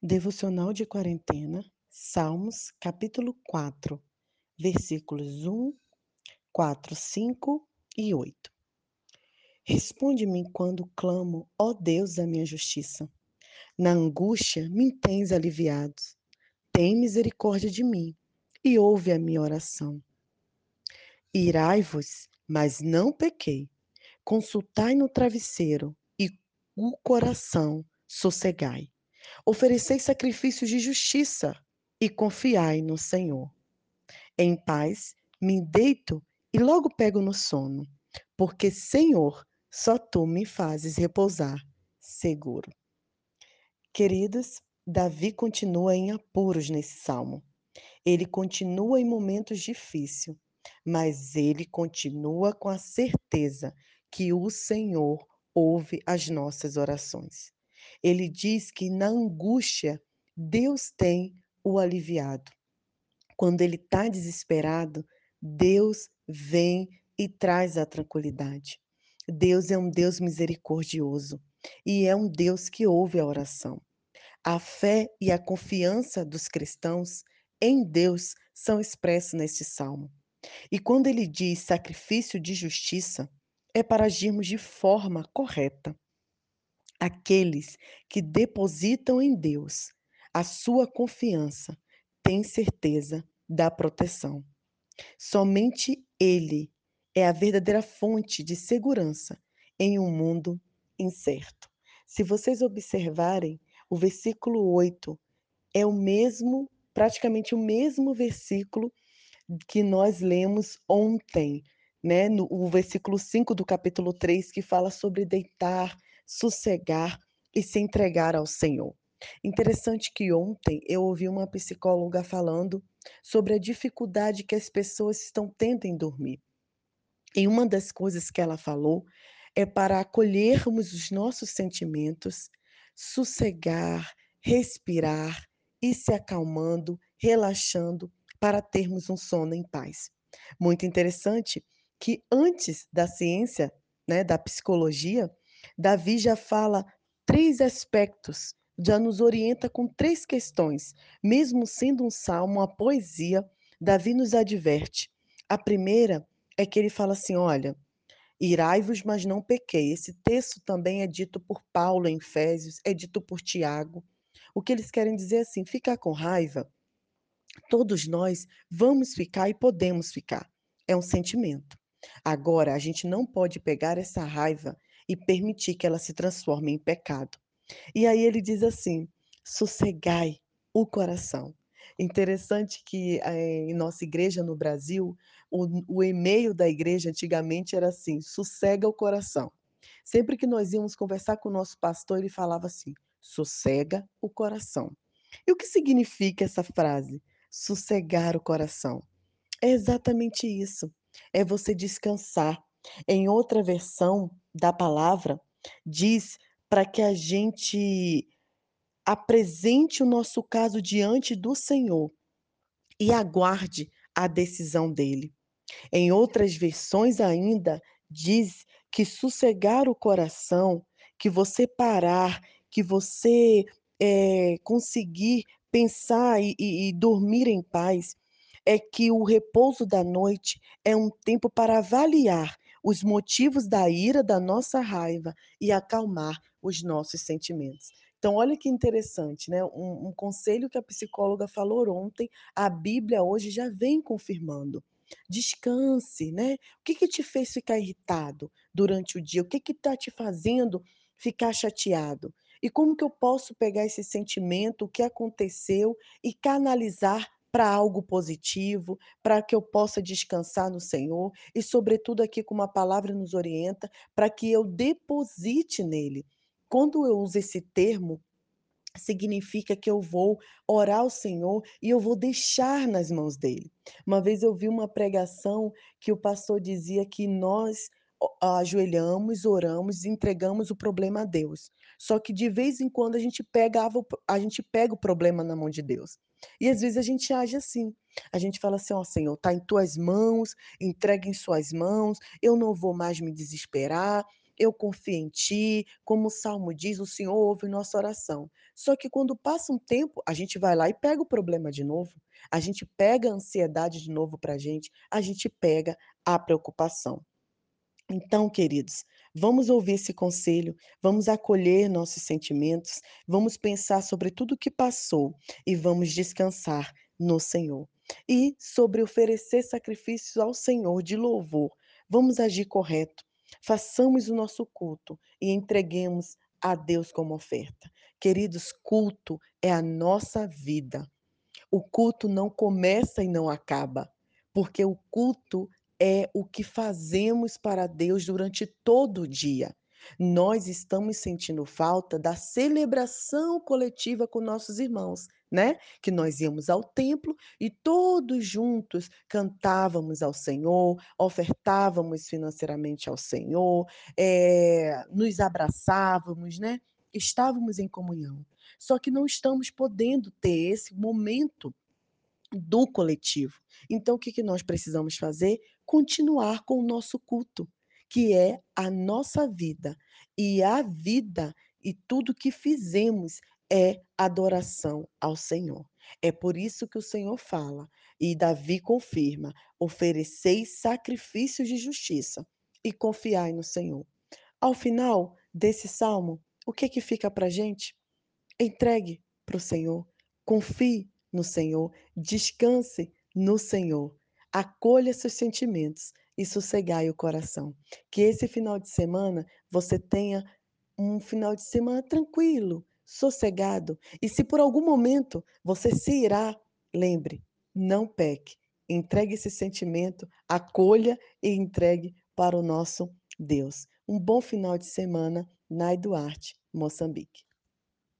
Devocional de quarentena, Salmos, capítulo 4, versículos 1, 4, 5 e 8. Responde-me quando clamo, ó Deus da minha justiça. Na angústia me tens aliviado. Tem misericórdia de mim e ouve a minha oração. Irai-vos, mas não pequei. Consultai no travesseiro e o coração sossegai. Oferecei sacrifícios de justiça e confiai no Senhor. Em paz me deito e logo pego no sono, porque, Senhor, só tu me fazes repousar seguro. Queridos, Davi continua em apuros nesse salmo. Ele continua em momentos difíceis, mas ele continua com a certeza que o Senhor ouve as nossas orações. Ele diz que na angústia Deus tem o aliviado. Quando ele está desesperado, Deus vem e traz a tranquilidade. Deus é um Deus misericordioso e é um Deus que ouve a oração. A fé e a confiança dos cristãos em Deus são expressos neste salmo. E quando ele diz sacrifício de justiça, é para agirmos de forma correta. Aqueles que depositam em Deus a sua confiança têm certeza da proteção. Somente Ele é a verdadeira fonte de segurança em um mundo incerto. Se vocês observarem, o versículo 8 é o mesmo, praticamente o mesmo versículo que nós lemos ontem, né? No o versículo 5 do capítulo 3, que fala sobre deitar sossegar e se entregar ao Senhor. Interessante que ontem eu ouvi uma psicóloga falando sobre a dificuldade que as pessoas estão tendo em dormir. E uma das coisas que ela falou é para acolhermos os nossos sentimentos, sossegar, respirar e se acalmando, relaxando, para termos um sono em paz. Muito interessante que antes da ciência, né, da psicologia, Davi já fala três aspectos, já nos orienta com três questões. Mesmo sendo um salmo, uma poesia, Davi nos adverte. A primeira é que ele fala assim: olha, irai-vos, mas não pequei. Esse texto também é dito por Paulo em Efésios, é dito por Tiago. O que eles querem dizer é assim: ficar com raiva, todos nós vamos ficar e podemos ficar. É um sentimento. Agora, a gente não pode pegar essa raiva e permitir que ela se transforme em pecado. E aí ele diz assim: sossegai o coração. Interessante que eh, em nossa igreja no Brasil, o, o e-mail da igreja antigamente era assim: sossega o coração. Sempre que nós íamos conversar com o nosso pastor, ele falava assim: sossega o coração. E o que significa essa frase? Sossegar o coração. É exatamente isso. É você descansar. Em outra versão, da palavra diz para que a gente apresente o nosso caso diante do Senhor e aguarde a decisão dele. Em outras versões ainda diz que sossegar o coração, que você parar, que você é, conseguir pensar e, e, e dormir em paz, é que o repouso da noite é um tempo para avaliar os motivos da ira, da nossa raiva e acalmar os nossos sentimentos. Então, olha que interessante, né? Um, um, conselho que a psicóloga falou ontem, a Bíblia hoje já vem confirmando. Descanse, né? O que, que te fez ficar irritado durante o dia? O que está te fazendo ficar chateado? E como que eu posso pegar esse sentimento, o que aconteceu, e canalizar para algo positivo, para que eu possa descansar no Senhor e, sobretudo, aqui como a palavra nos orienta, para que eu deposite nele. Quando eu uso esse termo, significa que eu vou orar ao Senhor e eu vou deixar nas mãos dele. Uma vez eu vi uma pregação que o pastor dizia que nós ajoelhamos, oramos, entregamos o problema a Deus. Só que de vez em quando a gente pegava, a gente pega o problema na mão de Deus. E às vezes a gente age assim. A gente fala assim: Ó Senhor, está em tuas mãos, entrega em suas mãos, eu não vou mais me desesperar, eu confio em ti, como o salmo diz, o Senhor ouve nossa oração. Só que quando passa um tempo, a gente vai lá e pega o problema de novo, a gente pega a ansiedade de novo pra gente, a gente pega a preocupação. Então, queridos, vamos ouvir esse conselho, vamos acolher nossos sentimentos, vamos pensar sobre tudo o que passou e vamos descansar no Senhor. E sobre oferecer sacrifícios ao Senhor de louvor, vamos agir correto, façamos o nosso culto e entreguemos a Deus como oferta. Queridos, culto é a nossa vida. O culto não começa e não acaba, porque o culto é o que fazemos para Deus durante todo o dia. Nós estamos sentindo falta da celebração coletiva com nossos irmãos, né? Que nós íamos ao templo e todos juntos cantávamos ao Senhor, ofertávamos financeiramente ao Senhor, eh, nos abraçávamos, né? Estávamos em comunhão. Só que não estamos podendo ter esse momento do coletivo. Então o que que nós precisamos fazer? Continuar com o nosso culto, que é a nossa vida. E a vida e tudo que fizemos é adoração ao Senhor. É por isso que o Senhor fala, e Davi confirma: "Ofereceis sacrifícios de justiça e confiai no Senhor". Ao final desse salmo, o que que fica pra gente? Entregue para o Senhor, confie no Senhor, descanse no Senhor, acolha seus sentimentos e sossegai o coração. Que esse final de semana você tenha um final de semana tranquilo, sossegado, e se por algum momento você se irar, lembre, não peque, entregue esse sentimento, acolha e entregue para o nosso Deus. Um bom final de semana, Nai Duarte, Moçambique.